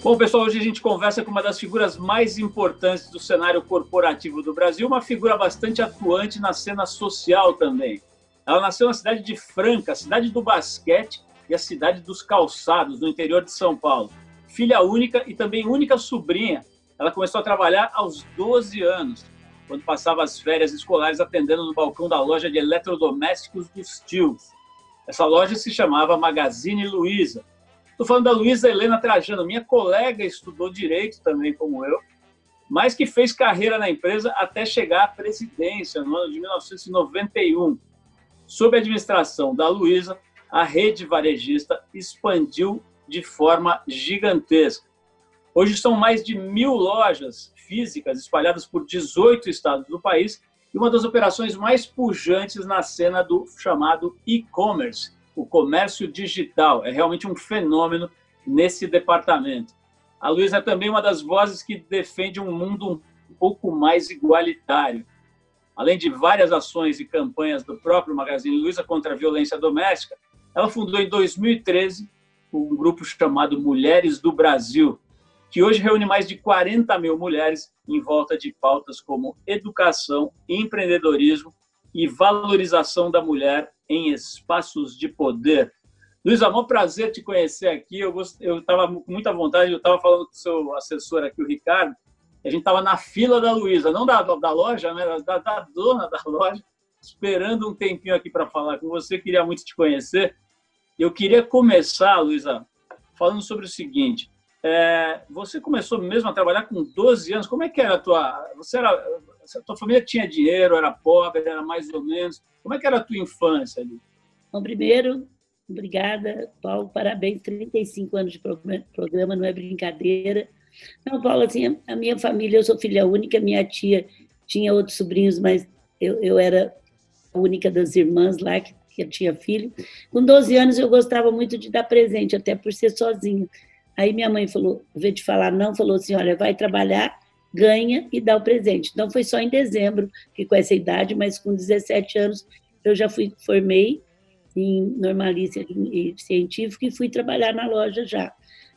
Bom, pessoal, hoje a gente conversa com uma das figuras mais importantes do cenário corporativo do Brasil, uma figura bastante atuante na cena social também. Ela nasceu na cidade de Franca, cidade do basquete e a cidade dos calçados, no interior de São Paulo. Filha única e também única sobrinha, ela começou a trabalhar aos 12 anos, quando passava as férias escolares atendendo no balcão da loja de eletrodomésticos dos tios. Essa loja se chamava Magazine Luiza Estou falando da Luísa Helena Trajano, minha colega estudou direito também, como eu, mas que fez carreira na empresa até chegar à presidência no ano de 1991. Sob a administração da Luísa, a rede varejista expandiu de forma gigantesca. Hoje são mais de mil lojas físicas espalhadas por 18 estados do país e uma das operações mais pujantes na cena do chamado e-commerce, o comércio digital. É realmente um fenômeno nesse departamento. A Luísa é também uma das vozes que defende um mundo um pouco mais igualitário. Além de várias ações e campanhas do próprio Magazine Luiza contra a violência doméstica, ela fundou em 2013 um grupo chamado Mulheres do Brasil, que hoje reúne mais de 40 mil mulheres em volta de pautas como educação, empreendedorismo e valorização da mulher em espaços de poder. Luiz Amor, prazer te conhecer aqui. Eu estava com muita vontade, eu estava falando com o seu assessor aqui, o Ricardo, a gente estava na fila da Luísa, não da, da loja, né, da, da dona da loja, esperando um tempinho aqui para falar com você. Queria muito te conhecer. Eu queria começar, Luísa, falando sobre o seguinte. É, você começou mesmo a trabalhar com 12 anos. Como é que era a tua... Você era... A tua família tinha dinheiro, era pobre, era mais ou menos... Como é que era a tua infância ali? Bom, primeiro, obrigada, Paulo, parabéns, 35 anos de programa, não é brincadeira. Não, Paulo, assim, a minha família, eu sou filha única, minha tia tinha outros sobrinhos, mas eu, eu era a única das irmãs lá que, que tinha filho. Com 12 anos eu gostava muito de dar presente, até por ser sozinha. Aí minha mãe falou, ao invés de falar não, falou assim, olha, vai trabalhar, ganha e dá o presente. Então foi só em dezembro, que com essa idade, mas com 17 anos eu já fui formei em normalícia e científica e fui trabalhar na loja já.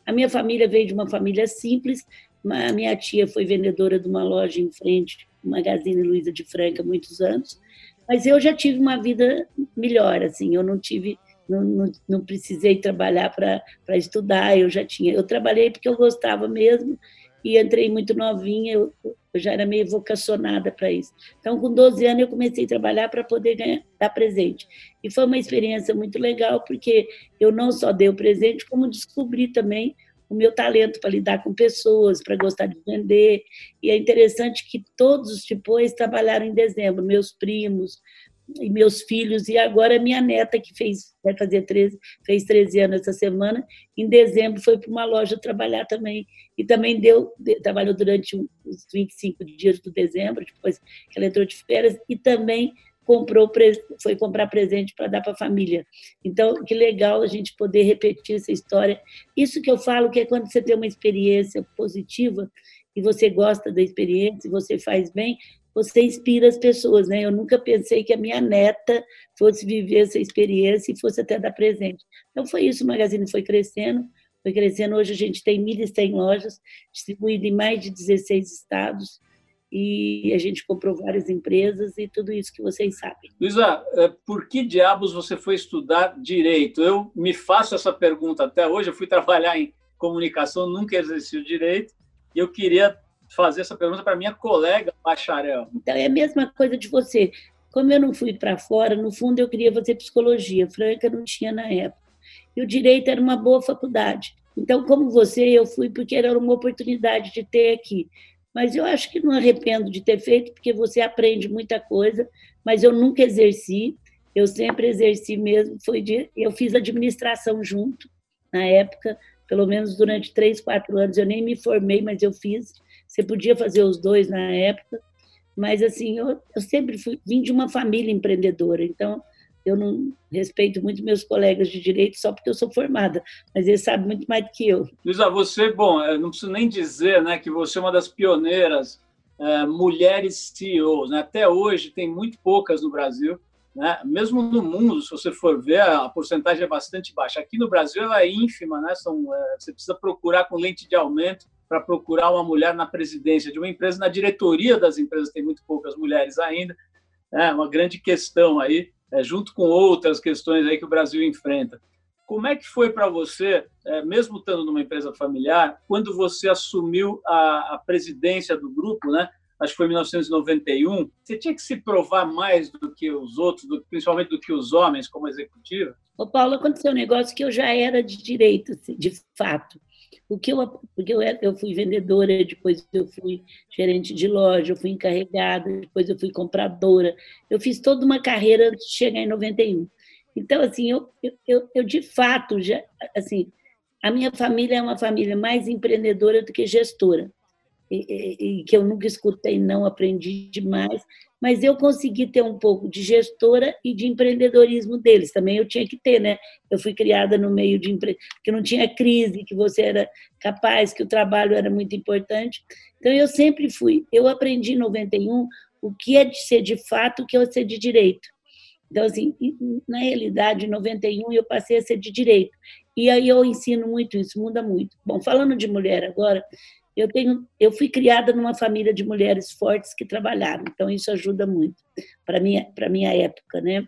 A minha família veio de uma família simples, a minha tia foi vendedora de uma loja em frente, Magazine Luiza de Franca, muitos anos, mas eu já tive uma vida melhor, assim, eu não tive, não, não, não precisei trabalhar para estudar, eu já tinha, eu trabalhei porque eu gostava mesmo e entrei muito novinha, eu, eu já era meio vocacionada para isso. Então, com 12 anos, eu comecei a trabalhar para poder ganhar, dar presente. E foi uma experiência muito legal, porque eu não só dei o presente, como descobri também o meu talento para lidar com pessoas, para gostar de vender. E é interessante que todos depois trabalharam em dezembro, meus primos, e meus filhos, e agora minha neta, que fez, vai fazer 13, fez 13 anos essa semana, em dezembro foi para uma loja trabalhar também, e também deu, trabalhou durante os 25 dias de dezembro, depois que ela entrou de férias, e também comprou foi comprar presente para dar para a família. Então, que legal a gente poder repetir essa história. Isso que eu falo que é quando você tem uma experiência positiva e você gosta da experiência, e você faz bem, você inspira as pessoas, né? Eu nunca pensei que a minha neta fosse viver essa experiência e fosse até dar presente. Então foi isso, o Magazine foi crescendo, foi crescendo. Hoje a gente tem 1.100 lojas, distribuídas em mais de 16 estados, e a gente comprou várias empresas e tudo isso que vocês sabem. Luísa, é, por que diabos você foi estudar Direito? Eu me faço essa pergunta até hoje, eu fui trabalhar em comunicação, nunca exerci o Direito, e eu queria fazer essa pergunta para minha colega bacharel. Então, é a mesma coisa de você. Como eu não fui para fora, no fundo eu queria fazer psicologia. Franca não tinha na época. E o direito era uma boa faculdade. Então, como você, eu fui porque era uma oportunidade de ter aqui. Mas eu acho que não arrependo de ter feito, porque você aprende muita coisa, mas eu nunca exerci. Eu sempre exerci mesmo. Foi de, eu fiz administração junto, na época, pelo menos durante três, quatro anos. Eu nem me formei, mas eu fiz. Você podia fazer os dois na época. mas assim, eu, eu sempre fui, vim de uma família empreendedora, então eu não respeito muito meus colegas de direito só porque eu sou formada, mas eles sabem muito mais do que eu. Luísa, você, bom, não preciso nem dizer né, que você é uma das pioneiras é, mulheres CEOs. Né? Até hoje tem muito poucas no Brasil. Né? Mesmo no mundo, se você for ver, a porcentagem é bastante baixa. Aqui no Brasil ela é ínfima, né? São, é, você precisa procurar com lente de aumento para procurar uma mulher na presidência de uma empresa, na diretoria das empresas tem muito poucas mulheres ainda. É uma grande questão aí é, junto com outras questões aí que o Brasil enfrenta. Como é que foi para você, é, mesmo estando numa empresa familiar, quando você assumiu a, a, presidência do grupo, né? Acho que foi em 1991. Você tinha que se provar mais do que os outros, do, principalmente do que os homens, como executiva? Ô, Paulo, aconteceu um negócio que eu já era de direito, assim, de fato. O que eu, porque eu, eu fui vendedora, depois eu fui gerente de loja, eu fui encarregada, depois eu fui compradora. Eu fiz toda uma carreira antes de chegar em 91. Então, assim, eu, eu, eu de fato, já, assim, a minha família é uma família mais empreendedora do que gestora. E, e, que eu nunca escutei, não aprendi demais, mas eu consegui ter um pouco de gestora e de empreendedorismo deles. Também eu tinha que ter, né? Eu fui criada no meio de empre... que não tinha crise, que você era capaz, que o trabalho era muito importante. Então eu sempre fui. Eu aprendi em 91 o que é de ser de fato, o que é ser de direito. Então, assim, na realidade, em 91 eu passei a ser de direito. E aí eu ensino muito isso, muda muito. Bom, falando de mulher agora, eu tenho, eu fui criada numa família de mulheres fortes que trabalharam, então isso ajuda muito para minha para minha época, né?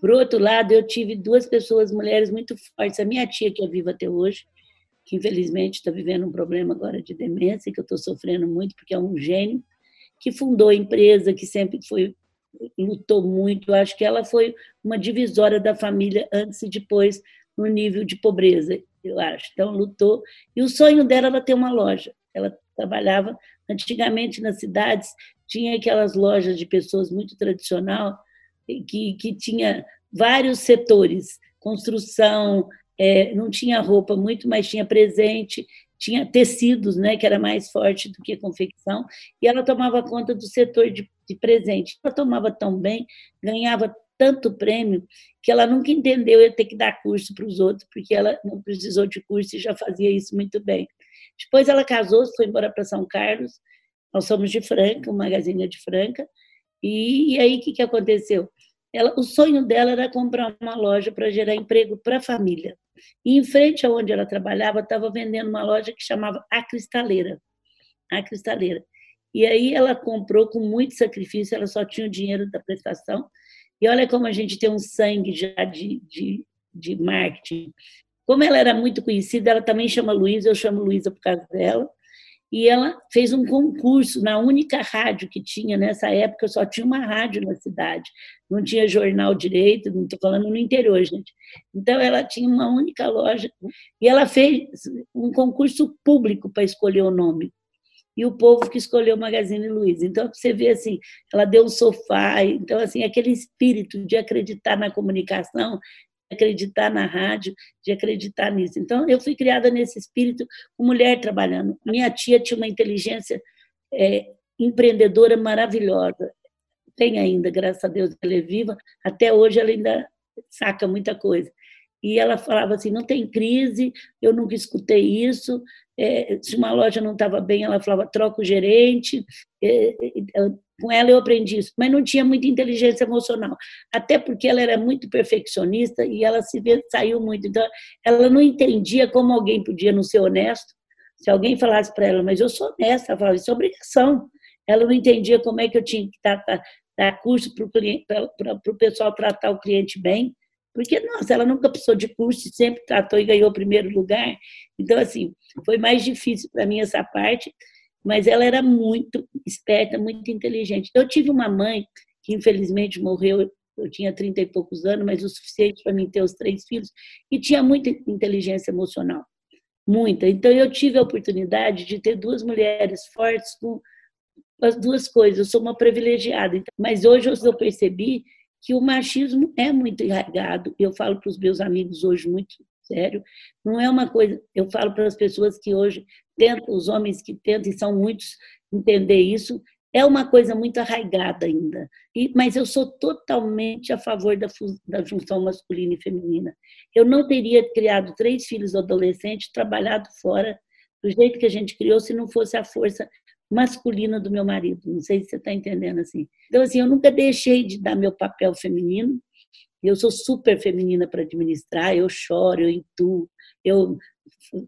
Por outro lado, eu tive duas pessoas, mulheres muito fortes. A minha tia que é viva até hoje, que infelizmente está vivendo um problema agora de demência, que eu estou sofrendo muito porque é um gênio, que fundou a empresa, que sempre foi lutou muito. Acho que ela foi uma divisória da família antes e depois no nível de pobreza, eu acho. Então, lutou. E o sonho dela era ter uma loja. Ela trabalhava antigamente nas cidades, tinha aquelas lojas de pessoas muito tradicional que, que tinha vários setores, construção, é, não tinha roupa muito, mas tinha presente, tinha tecidos, né, que era mais forte do que confecção, e ela tomava conta do setor de, de presente. Ela tomava tão bem, ganhava tanto prêmio, que ela nunca entendeu ia ter que dar curso para os outros, porque ela não precisou de curso e já fazia isso muito bem. Depois ela casou, foi embora para São Carlos, nós somos de Franca, uma magazine de Franca, e, e aí o que, que aconteceu? Ela, o sonho dela era comprar uma loja para gerar emprego para a família. E em frente aonde ela trabalhava, estava vendendo uma loja que chamava A Cristaleira. A Cristaleira. E aí ela comprou com muito sacrifício, ela só tinha o dinheiro da prestação. E olha como a gente tem um sangue já de, de, de marketing. Como ela era muito conhecida, ela também chama Luísa, eu chamo Luísa por causa dela e ela fez um concurso na única rádio que tinha nessa época, só tinha uma rádio na cidade, não tinha jornal direito, não estou falando no interior, gente. Então ela tinha uma única loja e ela fez um concurso público para escolher o nome. E o povo que escolheu Magazine Luiza. Então você vê assim, ela deu um sofá, então assim, aquele espírito de acreditar na comunicação acreditar na rádio, de acreditar nisso. Então, eu fui criada nesse espírito, mulher trabalhando. Minha tia tinha uma inteligência é, empreendedora maravilhosa. Tem ainda, graças a Deus, ela é viva. Até hoje ela ainda saca muita coisa. E ela falava assim: não tem crise, eu nunca escutei isso. É, se uma loja não estava bem, ela falava: troca o gerente. É, com ela eu aprendi isso, mas não tinha muita inteligência emocional, até porque ela era muito perfeccionista e ela se saiu muito. Então, ela não entendia como alguém podia não ser honesto. Se alguém falasse para ela, mas eu sou honesta, ela falava, isso é obrigação. Ela não entendia como é que eu tinha que dar, dar, dar curso para o pessoal tratar o cliente bem, porque, nossa, ela nunca precisou de curso, sempre tratou e ganhou o primeiro lugar. Então, assim, foi mais difícil para mim essa parte, mas ela era muito esperta, muito inteligente. Eu tive uma mãe que infelizmente morreu, eu tinha 30 e poucos anos, mas o suficiente para mim ter os três filhos, e tinha muita inteligência emocional, muita. Então eu tive a oportunidade de ter duas mulheres fortes com as duas coisas. Eu sou uma privilegiada, mas hoje eu percebi que o machismo é muito enraizado. Eu falo para os meus amigos hoje muito sério, não é uma coisa. Eu falo para as pessoas que hoje tentam, os homens que tentam, e são muitos, entender isso, é uma coisa muito arraigada ainda. E, mas eu sou totalmente a favor da, da junção masculina e feminina. Eu não teria criado três filhos adolescentes, trabalhado fora do jeito que a gente criou, se não fosse a força masculina do meu marido. Não sei se você está entendendo assim. Então, assim, eu nunca deixei de dar meu papel feminino. Eu sou super feminina para administrar, eu choro, eu intuo, eu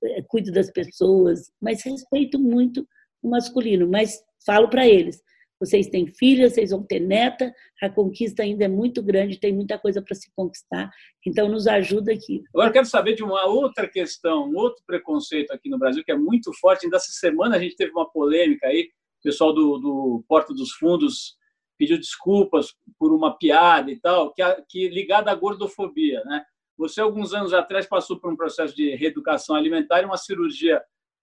eh, cuido das pessoas, mas respeito muito o masculino. Mas falo para eles: vocês têm filhas, vocês vão ter neta, a conquista ainda é muito grande, tem muita coisa para se conquistar, então nos ajuda aqui. Agora quero saber de uma outra questão, um outro preconceito aqui no Brasil que é muito forte. Ainda essa semana a gente teve uma polêmica aí, o pessoal do, do Porta dos Fundos pediu desculpas por uma piada e tal, que, que ligada à gordofobia, né? Você, alguns anos atrás, passou por um processo de reeducação alimentar e uma cirurgia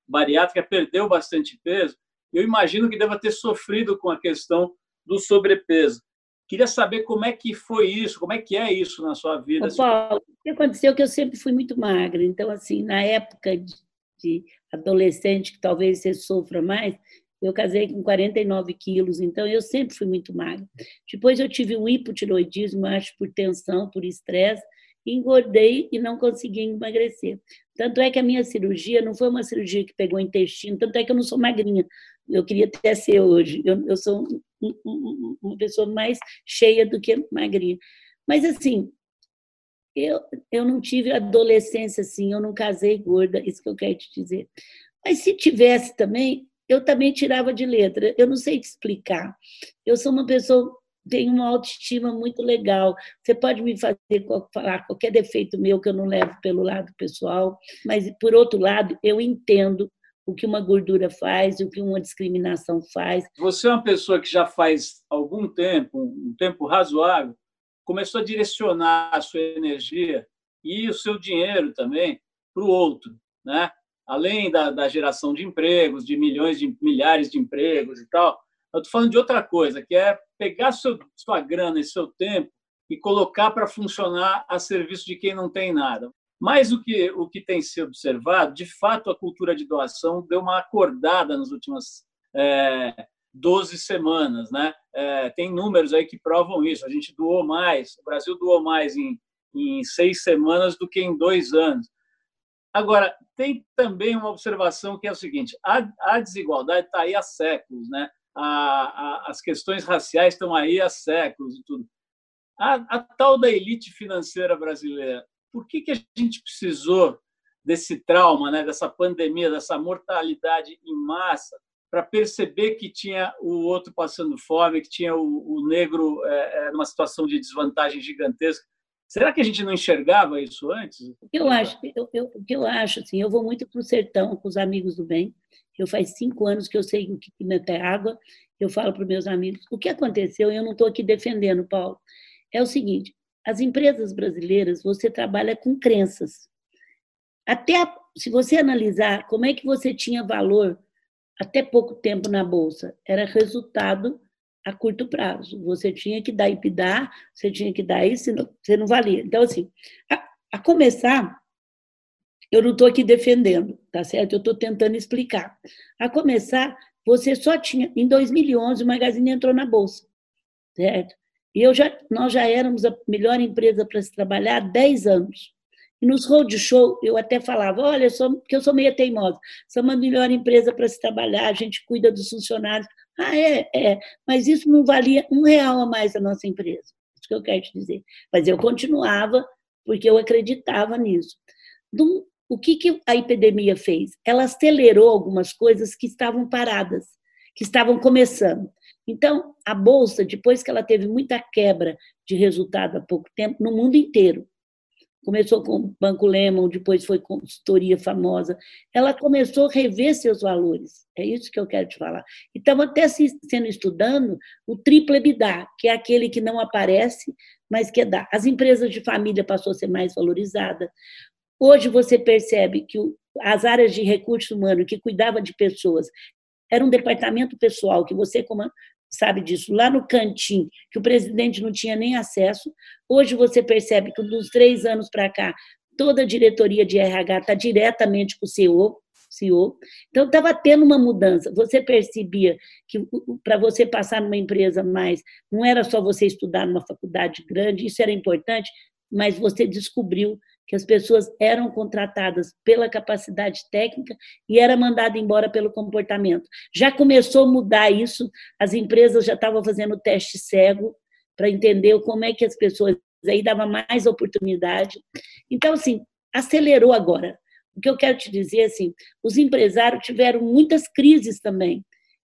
bariátrica, perdeu bastante peso eu imagino que deva ter sofrido com a questão do sobrepeso. Queria saber como é que foi isso, como é que é isso na sua vida. Ô, Paulo, o que aconteceu é que eu sempre fui muito magra. Então, assim, na época de, de adolescente, que talvez você sofra mais, eu casei com 49 quilos, então eu sempre fui muito magra. Depois eu tive um hipotiroidismo, acho por tensão, por estresse, engordei e não consegui emagrecer. Tanto é que a minha cirurgia não foi uma cirurgia que pegou o intestino, tanto é que eu não sou magrinha. Eu queria até ser hoje. Eu, eu sou um, um, uma pessoa mais cheia do que magrinha. Mas, assim, eu, eu não tive adolescência assim, eu não casei gorda, isso que eu quero te dizer. Mas se tivesse também, eu também tirava de letra. Eu não sei te explicar. Eu sou uma pessoa tenho uma autoestima muito legal. Você pode me fazer falar qualquer defeito meu que eu não levo pelo lado pessoal, mas por outro lado, eu entendo o que uma gordura faz, o que uma discriminação faz. Você é uma pessoa que já faz algum tempo, um tempo razoável, começou a direcionar a sua energia e o seu dinheiro também para o outro, né? Além da, da geração de empregos, de milhões de milhares de empregos e tal, eu estou falando de outra coisa, que é pegar seu, sua grana e seu tempo e colocar para funcionar a serviço de quem não tem nada. Mas o que, o que tem se observado, de fato, a cultura de doação deu uma acordada nas últimas é, 12 semanas. Né? É, tem números aí que provam isso. A gente doou mais, o Brasil doou mais em, em seis semanas do que em dois anos. Agora, tem também uma observação que é o seguinte: a, a desigualdade está aí há séculos. Né? a, a, as questões raciais estão aí há séculos e tudo. A, a, tal da elite financeira brasileira, por que, que a gente precisou desse trauma, né, dessa pandemia, dessa mortalidade em massa, para perceber que tinha o outro passando fome, que tinha o, o negro é, é, numa situação de desvantagem gigantesca? Será que a gente não enxergava isso antes? O que eu acho, eu, eu, o que eu acho assim, eu vou muito para o sertão com os amigos do bem, eu faz cinco anos que eu sei o que pimenta é água. Eu falo para os meus amigos. O que aconteceu, eu não estou aqui defendendo, Paulo, é o seguinte: as empresas brasileiras, você trabalha com crenças. Até se você analisar como é que você tinha valor até pouco tempo na bolsa, era resultado a curto prazo. Você tinha que dar IPDA, você tinha que dar isso, você não valia. Então, assim, a, a começar, eu não estou aqui defendendo, tá certo? Eu estou tentando explicar. A começar, você só tinha. Em 2011, o Magazine entrou na Bolsa, certo? E eu já, nós já éramos a melhor empresa para se trabalhar há 10 anos. E nos roadshow, eu até falava: olha, sou, porque eu sou meio teimosa, somos a melhor empresa para se trabalhar, a gente cuida dos funcionários. Ah, é, é. Mas isso não valia um real a mais a nossa empresa. Isso que eu quero te dizer. Mas eu continuava, porque eu acreditava nisso o que, que a epidemia fez? Ela acelerou algumas coisas que estavam paradas, que estavam começando. Então, a bolsa, depois que ela teve muita quebra de resultado há pouco tempo, no mundo inteiro, começou com o Banco Lemon, depois foi consultoria famosa, ela começou a rever seus valores. É isso que eu quero te falar. E estava até sendo estudando o triple EBITDA, que é aquele que não aparece, mas que é dá. As empresas de família passou a ser mais valorizada. Hoje você percebe que as áreas de recursos humanos que cuidava de pessoas era um departamento pessoal que você sabe disso lá no cantinho que o presidente não tinha nem acesso. Hoje você percebe que dos três anos para cá toda a diretoria de RH está diretamente com o CEO, CEO. Então, estava tendo uma mudança. Você percebia que para você passar numa empresa mais, não era só você estudar numa faculdade grande, isso era importante, mas você descobriu que as pessoas eram contratadas pela capacidade técnica e era mandada embora pelo comportamento. Já começou a mudar isso, as empresas já estavam fazendo teste cego para entender como é que as pessoas aí dava mais oportunidade. Então, assim, acelerou agora. O que eu quero te dizer, assim, os empresários tiveram muitas crises também,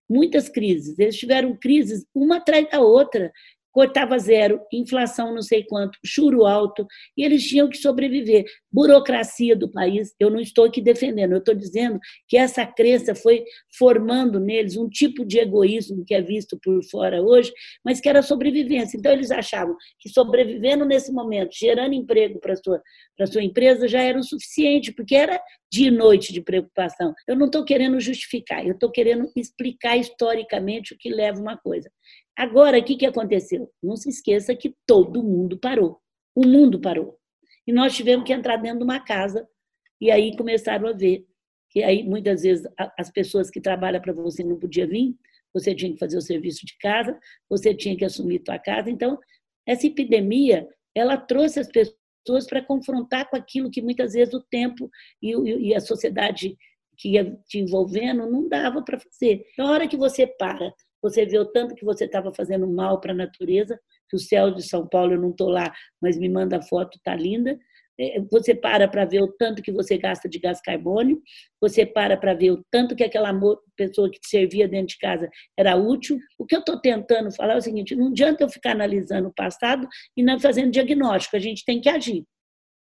muitas crises. Eles tiveram crises uma atrás da outra cortava zero, inflação não sei quanto, juro alto, e eles tinham que sobreviver. Burocracia do país, eu não estou aqui defendendo, eu estou dizendo que essa crença foi formando neles um tipo de egoísmo que é visto por fora hoje, mas que era sobrevivência. Então, eles achavam que sobrevivendo nesse momento, gerando emprego para a sua, sua empresa, já era o suficiente, porque era dia e noite de preocupação. Eu não estou querendo justificar, eu estou querendo explicar historicamente o que leva uma coisa. Agora, o que, que aconteceu? Não se esqueça que todo mundo parou. O mundo parou. E nós tivemos que entrar dentro de uma casa e aí começaram a ver que aí muitas vezes as pessoas que trabalham para você não podiam vir, você tinha que fazer o serviço de casa, você tinha que assumir tua casa. Então, essa epidemia, ela trouxe as pessoas para confrontar com aquilo que muitas vezes o tempo e a sociedade que ia te envolvendo não dava para fazer. Na hora que você para você vê o tanto que você estava fazendo mal para a natureza, que o céu de São Paulo, eu não estou lá, mas me manda foto, está linda. É, você para para ver o tanto que você gasta de gás carbônio, você para para ver o tanto que aquela pessoa que te servia dentro de casa era útil. O que eu estou tentando falar é o seguinte: não adianta eu ficar analisando o passado e não fazendo diagnóstico, a gente tem que agir.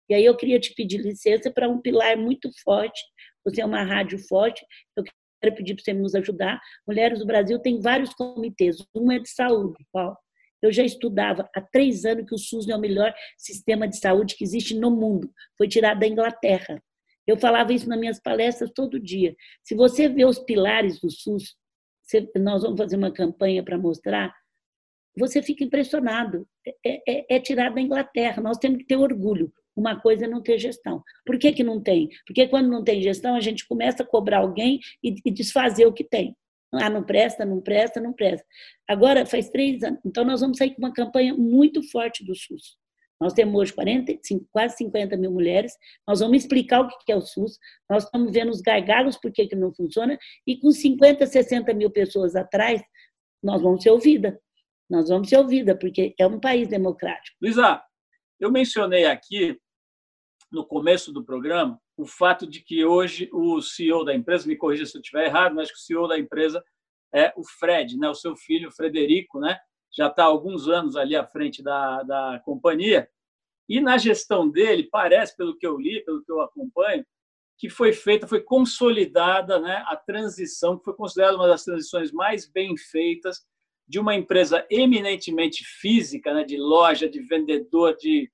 E aí eu queria te pedir licença para um pilar muito forte, você é uma rádio forte, eu quero pedir para você nos ajudar. Mulheres do Brasil tem vários comitês. Um é de saúde, Paulo. Eu já estudava há três anos que o SUS é o melhor sistema de saúde que existe no mundo. Foi tirado da Inglaterra. Eu falava isso nas minhas palestras todo dia. Se você vê os pilares do SUS, nós vamos fazer uma campanha para mostrar, você fica impressionado. É, é, é tirado da Inglaterra. Nós temos que ter orgulho. Uma coisa é não ter gestão. Por que, que não tem? Porque quando não tem gestão, a gente começa a cobrar alguém e, e desfazer o que tem. Ah, não presta, não presta, não presta. Agora, faz três anos. Então, nós vamos sair com uma campanha muito forte do SUS. Nós temos hoje 45, quase 50 mil mulheres. Nós vamos explicar o que é o SUS. Nós estamos vendo os gargalos, por que, que não funciona. E com 50, 60 mil pessoas atrás, nós vamos ser ouvida. Nós vamos ser ouvida, porque é um país democrático. Luísa, eu mencionei aqui no começo do programa o fato de que hoje o CEO da empresa, me corrija se eu estiver errado, mas que o CEO da empresa é o Fred, né? o seu filho Frederico, né? já está há alguns anos ali à frente da, da companhia. E na gestão dele, parece, pelo que eu li, pelo que eu acompanho, que foi feita, foi consolidada né, a transição, que foi considerada uma das transições mais bem feitas de uma empresa eminentemente física, né, de loja, de vendedor, de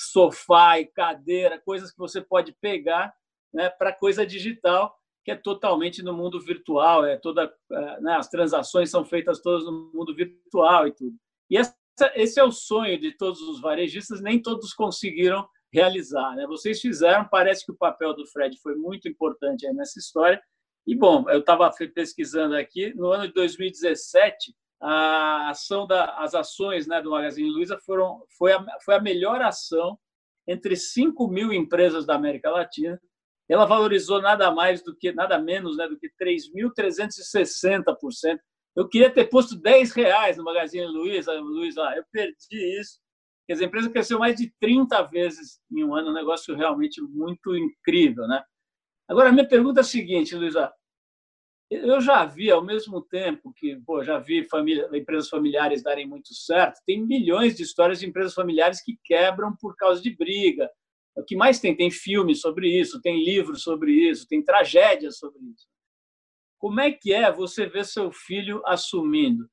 sofá e cadeira, coisas que você pode pegar né, para coisa digital, que é totalmente no mundo virtual, é toda, é, né, as transações são feitas todas no mundo virtual e tudo. E essa, esse é o sonho de todos os varejistas, nem todos conseguiram realizar. Né? Vocês fizeram, parece que o papel do Fred foi muito importante nessa história. E, bom, eu estava pesquisando aqui, no ano de 2017, a ação da, as ações né, do Magazine Luiza foram foi a, foi a melhor ação entre 5 mil empresas da América Latina. Ela valorizou nada mais do que nada menos né, do que 3.360%. Eu queria ter posto 10 reais no Magazine Luiza, Luiza, eu perdi isso. Quer dizer, a empresa cresceu mais de 30 vezes em um ano, um negócio realmente muito incrível, né? Agora, a minha pergunta é a seguinte, Luiza, eu já vi, ao mesmo tempo que pô, já vi família, empresas familiares darem muito certo, tem milhões de histórias de empresas familiares que quebram por causa de briga. O que mais tem? Tem filmes sobre isso, tem livros sobre isso, tem tragédias sobre isso. Como é que é você ver seu filho assumindo?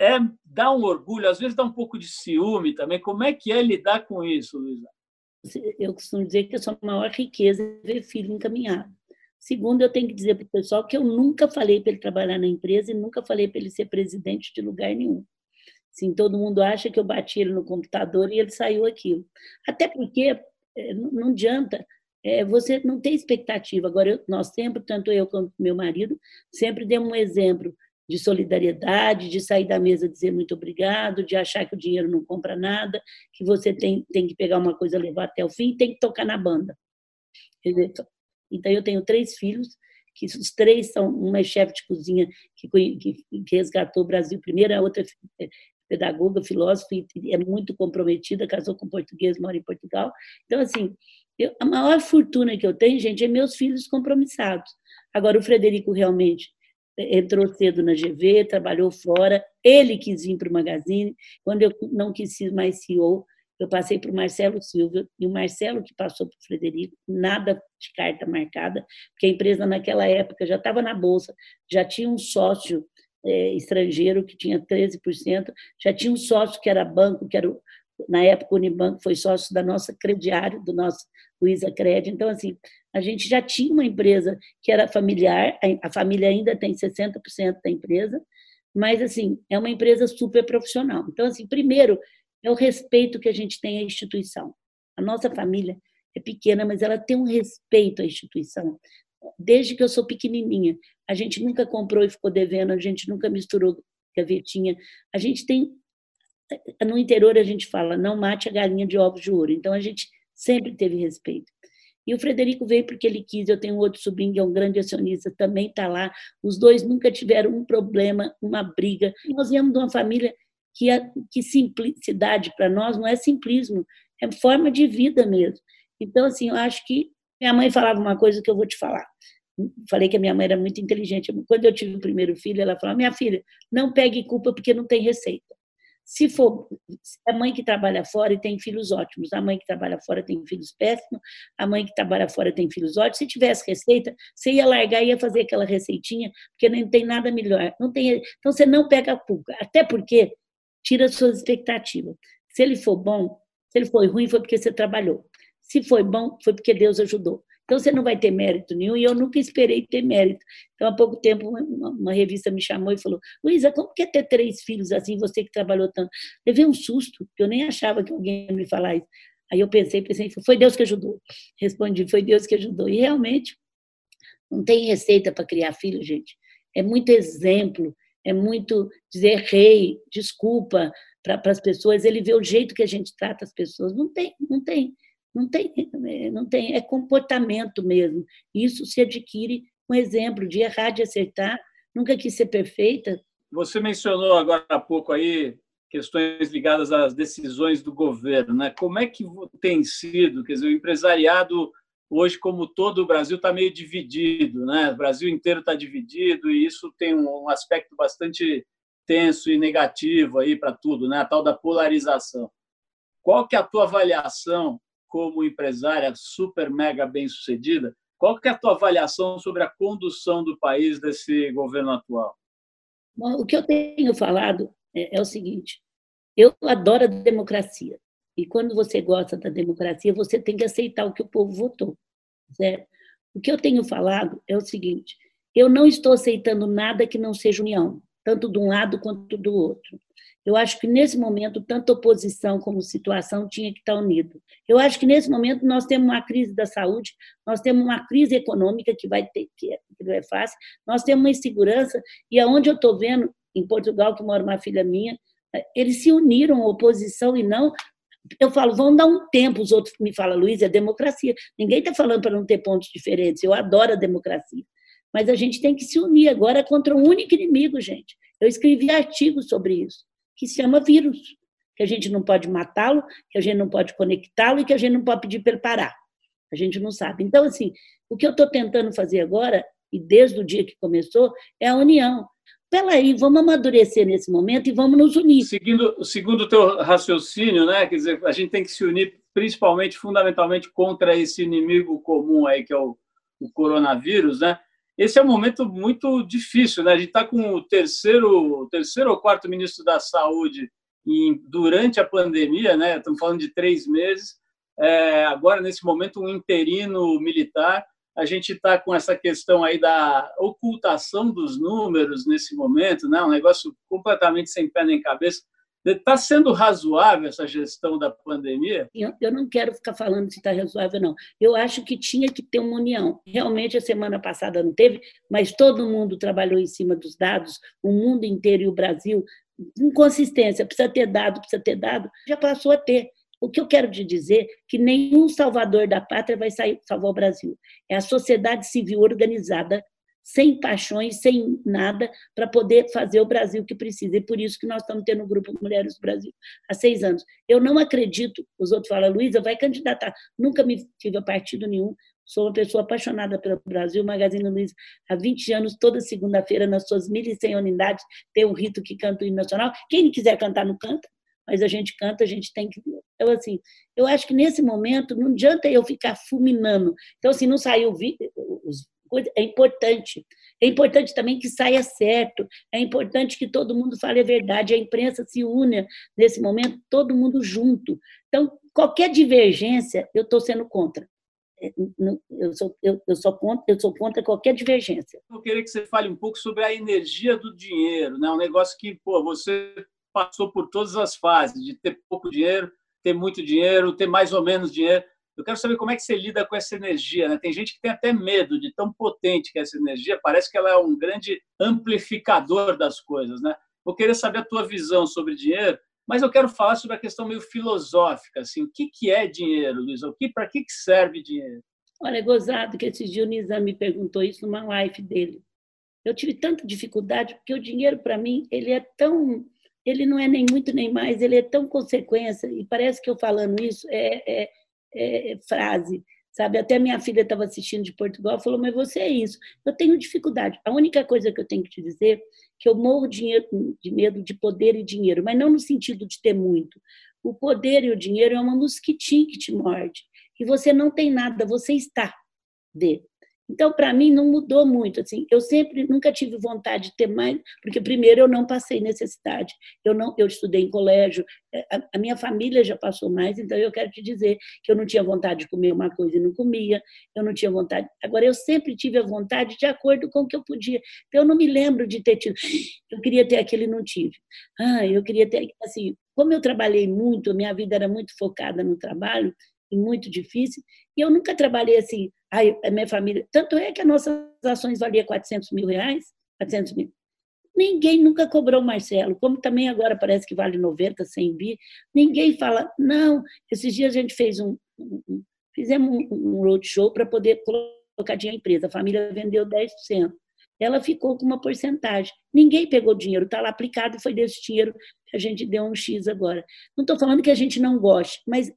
É dá um orgulho, às vezes dá um pouco de ciúme também. Como é que é lidar com isso, Luísa? Eu costumo dizer que a sua maior riqueza é ver filho encaminhado. Segundo, eu tenho que dizer para o pessoal que eu nunca falei para ele trabalhar na empresa e nunca falei para ele ser presidente de lugar nenhum. Sim, todo mundo acha que eu bati ele no computador e ele saiu aquilo. Até porque é, não adianta. é, você não tem expectativa. Agora, eu, nós sempre, tanto eu quanto meu marido, sempre demos um exemplo de solidariedade, de sair da mesa dizer muito obrigado, de achar que o dinheiro não compra nada, que você tem, tem que pegar uma coisa, levar até o fim, tem que tocar na banda. Então, eu tenho três filhos, que os três são, uma é chefe de cozinha que, que, que resgatou o Brasil primeiro, a outra é pedagoga, filósofa, e é muito comprometida, casou com português, mora em Portugal. Então, assim, eu, a maior fortuna que eu tenho, gente, é meus filhos compromissados. Agora, o Frederico realmente entrou cedo na GV, trabalhou fora, ele quis vir para o Magazine, quando eu não quis ser mais CEO, eu passei para o Marcelo Silva, e o Marcelo que passou para o Frederico, nada de carta marcada, porque a empresa naquela época já estava na Bolsa, já tinha um sócio é, estrangeiro que tinha 13%, já tinha um sócio que era banco, que era, na época o Unibanco foi sócio da nossa crediário, do nosso Luiza Cred, então assim, a gente já tinha uma empresa que era familiar, a família ainda tem 60% da empresa, mas assim, é uma empresa super profissional. Então assim, primeiro, é o respeito que a gente tem à instituição. A nossa família é pequena, mas ela tem um respeito à instituição. Desde que eu sou pequenininha, a gente nunca comprou e ficou devendo, a gente nunca misturou gavetinha. A gente tem no interior a gente fala, não mate a galinha de ovos de ouro. Então a gente sempre teve respeito. E o Frederico veio porque ele quis. Eu tenho outro sobrinho que é um grande acionista, também está lá. Os dois nunca tiveram um problema, uma briga. Nós viemos de uma família que, a, que simplicidade para nós não é simplismo, é forma de vida mesmo. Então, assim, eu acho que minha mãe falava uma coisa que eu vou te falar. Falei que a minha mãe era muito inteligente. Quando eu tive o primeiro filho, ela falou: Minha filha, não pegue culpa porque não tem receita. Se for a mãe que trabalha fora e tem filhos ótimos, a mãe que trabalha fora tem filhos péssimos, a mãe que trabalha fora tem filhos ótimos. Se tivesse receita, você ia largar e ia fazer aquela receitinha, porque não tem nada melhor. Não tem, então você não pega a culpa. Até porque tira suas expectativas. Se ele for bom, se ele foi ruim, foi porque você trabalhou. Se foi bom, foi porque Deus ajudou. Então você não vai ter mérito nenhum, e eu nunca esperei ter mérito. Então, há pouco tempo, uma, uma revista me chamou e falou: Luísa, como que é ter três filhos assim, você que trabalhou tanto? Levei um susto, que eu nem achava que alguém ia me falar isso. Aí eu pensei, pensei, foi Deus que ajudou. Respondi, foi Deus que ajudou. E realmente, não tem receita para criar filho, gente. É muito exemplo, é muito dizer rei, desculpa para as pessoas, ele vê o jeito que a gente trata as pessoas. Não tem, não tem, não tem, não tem, é comportamento mesmo. Isso se adquire um exemplo de errar, de acertar. Nunca quis ser perfeita. Você mencionou agora há pouco aí questões ligadas às decisões do governo, né? Como é que tem sido, quer dizer, o empresariado hoje, como todo o Brasil, está meio dividido, né? O Brasil inteiro está dividido e isso tem um aspecto bastante tenso e negativo aí para tudo, né? A tal da polarização. Qual que é a tua avaliação como empresária super mega bem sucedida? Qual que é a tua avaliação sobre a condução do país desse governo atual? Bom, o que eu tenho falado é, é o seguinte: eu adoro a democracia. E quando você gosta da democracia, você tem que aceitar o que o povo votou. Certo? O que eu tenho falado é o seguinte: eu não estou aceitando nada que não seja união, tanto de um lado quanto do outro. Eu acho que nesse momento, tanto oposição como situação tinha que estar unido. Eu acho que nesse momento nós temos uma crise da saúde, nós temos uma crise econômica que vai ter que, que não é fácil, nós temos uma insegurança e aonde eu estou vendo em Portugal que mora uma filha minha, eles se uniram oposição e não eu falo, vão dar um tempo, os outros me falam, Luiz, é democracia. Ninguém está falando para não ter pontos diferentes, eu adoro a democracia. Mas a gente tem que se unir agora contra um único inimigo, gente. Eu escrevi artigos sobre isso, que se chama vírus, que a gente não pode matá-lo, que a gente não pode conectá-lo e que a gente não pode pedir para parar. A gente não sabe. Então, assim, o que eu estou tentando fazer agora, e desde o dia que começou, é a união peraí, vamos amadurecer nesse momento e vamos nos unir. Seguindo, segundo o teu raciocínio, né, quer dizer, a gente tem que se unir principalmente, fundamentalmente, contra esse inimigo comum aí, que é o, o coronavírus, né? Esse é um momento muito difícil, né? A gente está com o terceiro, terceiro ou quarto ministro da Saúde em, durante a pandemia, né? Estamos falando de três meses. É, agora, nesse momento, um interino militar a gente está com essa questão aí da ocultação dos números nesse momento, né? um negócio completamente sem pé nem cabeça. Está sendo razoável essa gestão da pandemia? Eu, eu não quero ficar falando se está razoável, não. Eu acho que tinha que ter uma união. Realmente, a semana passada não teve, mas todo mundo trabalhou em cima dos dados, o mundo inteiro e o Brasil, com consistência. Precisa ter dado, precisa ter dado. Já passou a ter. O que eu quero te dizer é que nenhum salvador da pátria vai sair, salvar o Brasil. É a sociedade civil organizada sem paixões, sem nada, para poder fazer o Brasil que precisa. E por isso que nós estamos tendo o Grupo Mulheres do Brasil há seis anos. Eu não acredito, os outros falam, Luísa, vai candidatar. Nunca me tive a partido nenhum, sou uma pessoa apaixonada pelo Brasil. Magazine Luiza, há 20 anos, toda segunda-feira, nas suas 1.100 unidades, tem um rito que canta o hino nacional. Quem não cantar, não canta, mas a gente canta, a gente tem que. Então, assim, eu acho que nesse momento não adianta eu ficar fulminando. Então, assim, não saiu os é importante. É importante também que saia certo, é importante que todo mundo fale a verdade, a imprensa se une nesse momento, todo mundo junto. Então, qualquer divergência, eu estou sendo contra. É, eu sou, eu, eu, sou contra, eu sou contra qualquer divergência. Eu queria que você fale um pouco sobre a energia do dinheiro, né? um negócio que pô, você passou por todas as fases, de ter pouco dinheiro, ter muito dinheiro, ter mais ou menos dinheiro. Eu quero saber como é que você lida com essa energia. Né? Tem gente que tem até medo de tão potente que é essa energia. Parece que ela é um grande amplificador das coisas. Né? Vou querer saber a tua visão sobre dinheiro, mas eu quero falar sobre a questão meio filosófica. Assim, o que, que é dinheiro, Luiz? Para que, que serve dinheiro? Olha, é gozado que esse dia o me perguntou isso numa live dele. Eu tive tanta dificuldade, porque o dinheiro, para mim, ele é tão ele não é nem muito nem mais, ele é tão consequência, e parece que eu falando isso é, é, é, frase, sabe? Até minha filha estava assistindo de Portugal, falou: "Mas você é isso". Eu tenho dificuldade. A única coisa que eu tenho que te dizer é que eu morro de, medo de poder e dinheiro, mas não no sentido de ter muito. O poder e o dinheiro é uma mosquitinha que te morde, e você não tem nada, você está de. Então, para mim, não mudou muito. Assim, eu sempre, nunca tive vontade de ter mais, porque primeiro eu não passei necessidade. Eu não, eu estudei em colégio. É, a, a, minha família já passou mais, então eu quero te dizer que eu não tinha vontade de comer uma coisa e não comia. Eu não tinha vontade. Agora, eu sempre tive a vontade de acordo com o que eu podia. Então, eu não me lembro de ter tido. Eu queria ter aquilo e não tive. Ah, eu queria ter assim. Como eu trabalhei muito, minha vida era muito focada no trabalho e muito difícil. E eu nunca trabalhei assim a minha família. Tanto é que as nossas ações valia 400 mil reais, 400 mil. Ninguém nunca cobrou Marcelo, como também agora parece que vale 90, 100 bi. Ninguém fala, não. Esses dias a gente fez um, um fizemos um, um roadshow para poder colocar dinheiro em empresa. A família vendeu 10%. Ela ficou com uma porcentagem. Ninguém pegou dinheiro, está lá aplicado foi desse dinheiro que a gente deu um X agora. Não estou falando que a gente não goste, mas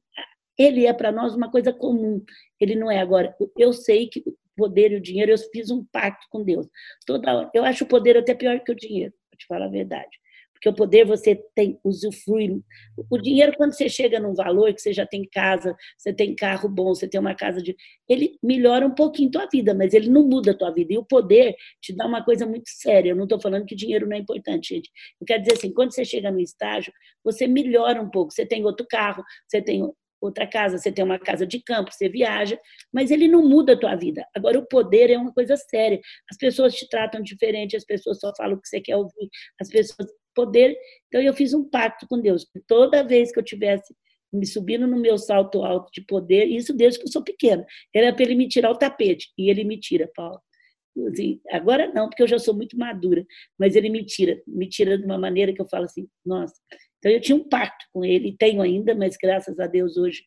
ele é para nós uma coisa comum. Ele não é agora. Eu sei que o poder e o dinheiro, eu fiz um pacto com Deus. Toda hora. Eu acho o poder até pior que o dinheiro, para te falar a verdade. Porque o poder você tem usufrui. O dinheiro, quando você chega num valor, que você já tem casa, você tem carro bom, você tem uma casa de. Ele melhora um pouquinho a tua vida, mas ele não muda a tua vida. E o poder te dá uma coisa muito séria. Eu não estou falando que dinheiro não é importante, gente. Eu quero dizer assim, quando você chega no estágio, você melhora um pouco. Você tem outro carro, você tem outra casa, você tem uma casa de campo, você viaja, mas ele não muda a tua vida. Agora, o poder é uma coisa séria. As pessoas te tratam diferente, as pessoas só falam o que você quer ouvir, as pessoas. Poder. Então, eu fiz um pacto com Deus. Toda vez que eu tivesse me subindo no meu salto alto de poder, isso desde que eu sou pequena, era para ele me tirar o tapete, e ele me tira, Paulo. Assim, agora não, porque eu já sou muito madura, mas ele me tira, me tira de uma maneira que eu falo assim, nossa, então, eu tinha um pacto com ele, tenho ainda, mas graças a Deus hoje,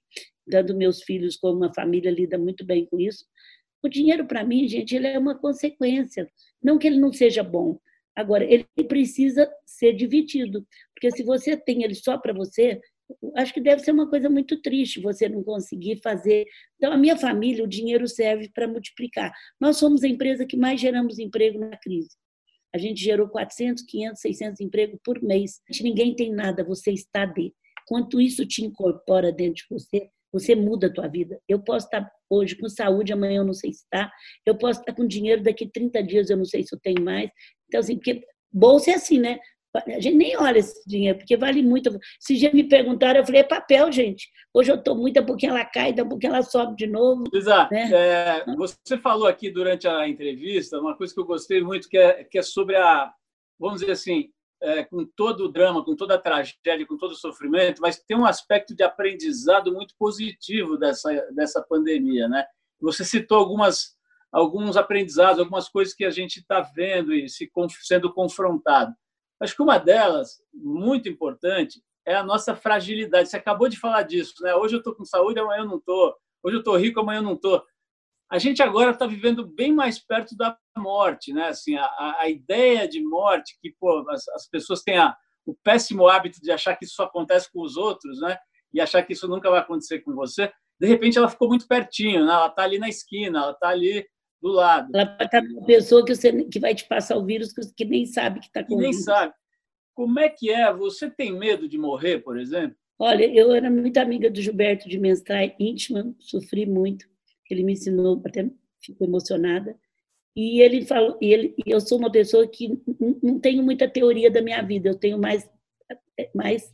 dando meus filhos como uma família, lida muito bem com isso. O dinheiro, para mim, gente, ele é uma consequência. Não que ele não seja bom. Agora, ele precisa ser dividido. Porque se você tem ele só para você, acho que deve ser uma coisa muito triste você não conseguir fazer. Então, a minha família, o dinheiro serve para multiplicar. Nós somos a empresa que mais geramos emprego na crise. A gente gerou 400, 500, 600 empregos por mês. Ninguém tem nada, você está de. Quanto isso te incorpora dentro de você, você muda a tua vida. Eu posso estar hoje com saúde, amanhã eu não sei se está. Eu posso estar com dinheiro, daqui 30 dias eu não sei se eu tenho mais. Então, assim, porque bolsa é assim, né? A gente nem olha esse dinheiro, porque vale muito. Se já me perguntaram, eu falei, é papel, gente. Hoje eu estou muito, pouquinho ela cai, daqui a pouquinho ela sobe de novo. Exato. Né? É, você falou aqui durante a entrevista uma coisa que eu gostei muito, que é, que é sobre a, vamos dizer assim, é, com todo o drama, com toda a tragédia, com todo o sofrimento, mas tem um aspecto de aprendizado muito positivo dessa, dessa pandemia. Né? Você citou algumas, alguns aprendizados, algumas coisas que a gente está vendo e se, sendo confrontado. Acho que uma delas, muito importante, é a nossa fragilidade. Você acabou de falar disso. Né? Hoje eu estou com saúde, amanhã eu não estou. Hoje eu estou rico, amanhã eu não estou a gente agora está vivendo bem mais perto da morte, né? Assim, a, a ideia de morte que pô, as, as pessoas têm a, o péssimo hábito de achar que isso só acontece com os outros, né? E achar que isso nunca vai acontecer com você. De repente, ela ficou muito pertinho, né? Ela está ali na esquina, ela está ali do lado. Ela pode estar uma pessoa que, você, que vai te passar o vírus que nem sabe que está com que nem sabe. Como é que é? Você tem medo de morrer, por exemplo? Olha, eu era muito amiga do Gilberto de Menstrai, íntima, sofri muito ele me ensinou, até fico emocionada. E ele falou, e ele, eu sou uma pessoa que não tenho muita teoria da minha vida, eu tenho mais, mais,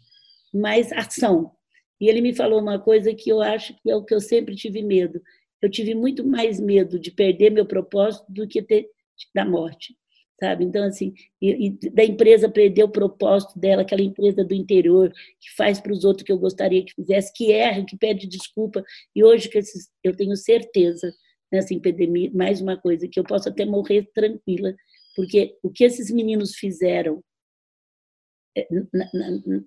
mais ação. E ele me falou uma coisa que eu acho que é o que eu sempre tive medo. Eu tive muito mais medo de perder meu propósito do que ter, da morte sabe? Então, assim, e, e, da empresa perder o propósito dela, aquela empresa do interior, que faz para os outros que eu gostaria que fizesse, que erra, que pede desculpa. E hoje que esses, eu tenho certeza nessa epidemia, mais uma coisa, que eu posso até morrer tranquila, porque o que esses meninos fizeram, na, na,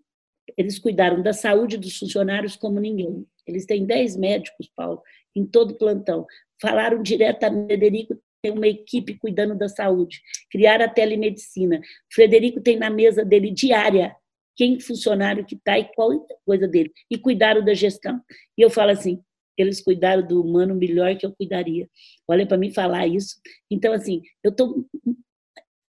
eles cuidaram da saúde dos funcionários como ninguém. Eles têm 10 médicos, Paulo, em todo plantão. Falaram diretamente, Frederico tem uma equipe cuidando da saúde, criar a telemedicina. Frederico tem na mesa dele diária quem funcionário que está e qual coisa dele, e cuidaram da gestão. E eu falo assim, eles cuidaram do humano melhor que eu cuidaria. Olha para mim falar isso. Então, assim, eu estou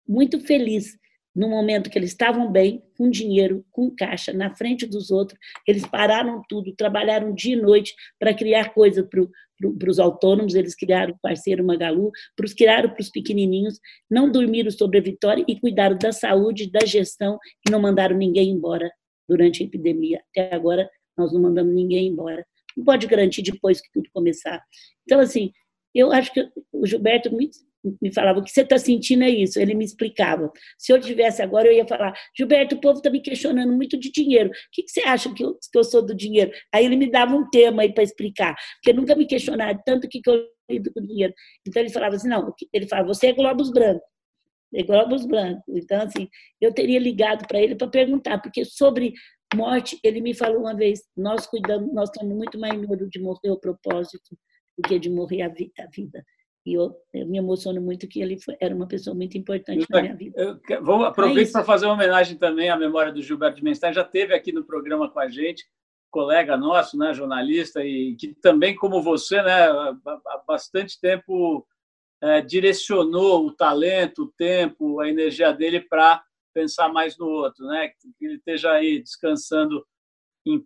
muito feliz no momento que eles estavam bem, com dinheiro, com caixa, na frente dos outros, eles pararam tudo, trabalharam dia e noite para criar coisa para os autônomos, eles criaram o parceiro Magalu, pros, criaram para os pequenininhos, não dormiram sobre a vitória e cuidaram da saúde, da gestão e não mandaram ninguém embora durante a epidemia. Até agora, nós não mandamos ninguém embora. Não pode garantir depois que tudo começar. Então, assim, eu acho que o Gilberto me, falava, o que você está sentindo é isso. Ele me explicava. Se eu tivesse agora, eu ia falar, Gilberto, o povo está me questionando muito de dinheiro. O que, que você acha que eu, que eu, sou do dinheiro? Aí ele me dava um tema aí para explicar, porque nunca me questionaram tanto o que, que eu lido com dinheiro. Então ele falava assim, não, ele falava, você é globos brancos. É globos brancos. Então, assim, eu teria ligado para ele para perguntar, porque sobre morte, ele me falou uma vez, nós cuidamos, nós temos muito mais medo de morrer o propósito do que de morrer a vida. E eu, eu, me emociono muito que ele foi, era uma pessoa muito importante na minha vida. Eu, vou aproveitar é para fazer uma homenagem também à memória do Gilberto de Menstein. Já teve aqui no programa com a gente, colega nosso, né, jornalista, e que também, como você, né, há bastante tempo é, direcionou o talento, o tempo, a energia dele para pensar mais no outro, né? Que ele esteja aí descansando em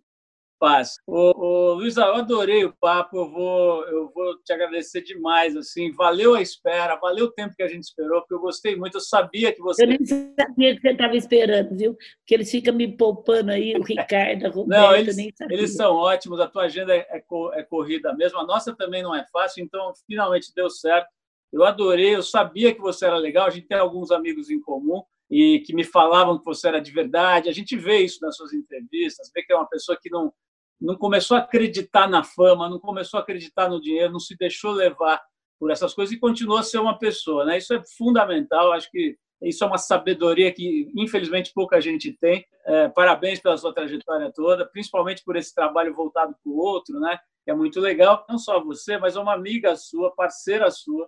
paz. Ô, ô, Luísa, eu adorei o papo, eu vou, eu vou te agradecer demais, assim, valeu a espera, valeu o tempo que a gente esperou, porque eu gostei muito, eu sabia que você... Eu nem sabia que você estava esperando, viu? Porque eles ficam me poupando aí, o Ricardo, a Roberto, não, eles, nem sabia. Eles são ótimos, a tua agenda é, é, é corrida mesmo, a nossa também não é fácil, então finalmente deu certo. Eu adorei, eu sabia que você era legal, a gente tem alguns amigos em comum, e que me falavam que você era de verdade. A gente vê isso nas suas entrevistas, vê que é uma pessoa que não, não começou a acreditar na fama, não começou a acreditar no dinheiro, não se deixou levar por essas coisas e continua a ser uma pessoa. Né? Isso é fundamental, acho que isso é uma sabedoria que, infelizmente, pouca gente tem. É, parabéns pela sua trajetória toda, principalmente por esse trabalho voltado para o outro, né? que é muito legal. Não só você, mas uma amiga sua, parceira sua,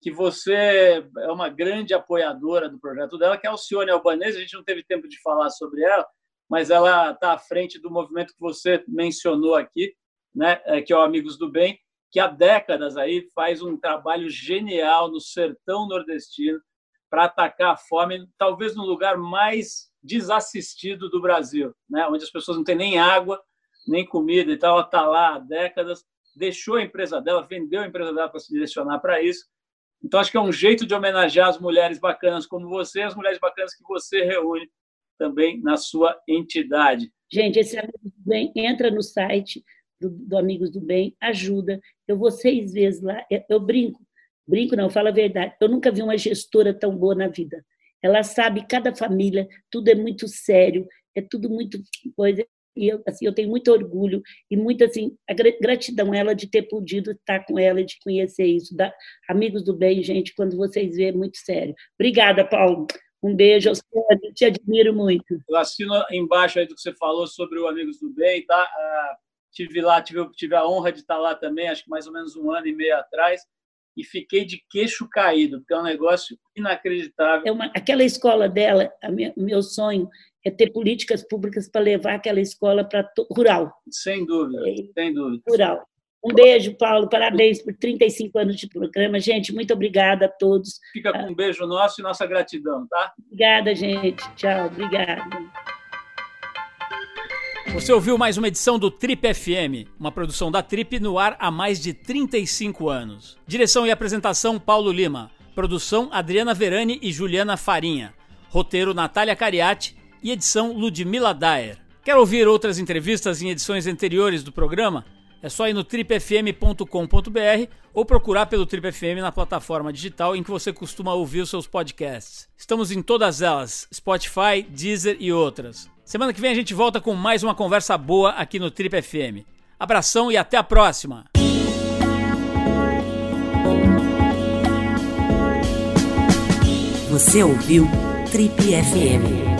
que você é uma grande apoiadora do projeto dela, que é a Alcione Albanese. A gente não teve tempo de falar sobre ela, mas ela está à frente do movimento que você mencionou aqui, né, é, que é o Amigos do Bem, que há décadas aí faz um trabalho genial no sertão nordestino para atacar a fome, talvez no lugar mais desassistido do Brasil, né, onde as pessoas não têm nem água, nem comida e tal. Ela está lá há décadas, deixou a empresa dela, vendeu a empresa dela para se direcionar para isso. Então, acho que é um jeito de homenagear as mulheres bacanas como você, as mulheres bacanas que você reúne também na sua entidade. Gente, esse Amigos do Bem entra no site do, do Amigos do Bem, ajuda. Eu vou seis vezes lá, eu, eu brinco, brinco não, falo a verdade. Eu nunca vi uma gestora tão boa na vida. ela sabe cada família, tudo é muito sério, é tudo muito coisa. E eu, assim, eu tenho muito orgulho e muita assim, a gratidão ela de ter podido estar com ela de conhecer isso. Da, amigos do bem, gente, quando vocês vêem, é muito sério. Obrigada, Paulo. Um beijo senhores, te admiro muito. Eu assino embaixo aí do que você falou sobre o Amigos do Bem, tá? Ah, tive lá, tive, tive a honra de estar lá também, acho que mais ou menos um ano e meio atrás, e fiquei de queixo caído, porque é um negócio inacreditável. É uma, aquela escola dela, o meu sonho é ter políticas públicas para levar aquela escola para rural. Sem dúvida, é, sem dúvida. Rural. Um beijo, Paulo. Parabéns por 35 anos de programa. Gente, muito obrigada a todos. Fica com um beijo nosso e nossa gratidão, tá? Obrigada, gente. Tchau, obrigada. Você ouviu mais uma edição do Trip FM, uma produção da Trip no ar há mais de 35 anos. Direção e apresentação Paulo Lima. Produção Adriana Verani e Juliana Farinha. Roteiro Natália Cariati e edição Ludmila Daer. Quer ouvir outras entrevistas em edições anteriores do programa? É só ir no tripfm.com.br ou procurar pelo Trip FM na plataforma digital em que você costuma ouvir os seus podcasts. Estamos em todas elas: Spotify, Deezer e outras. Semana que vem a gente volta com mais uma conversa boa aqui no Trip FM. Abração e até a próxima! Você ouviu Trip FM.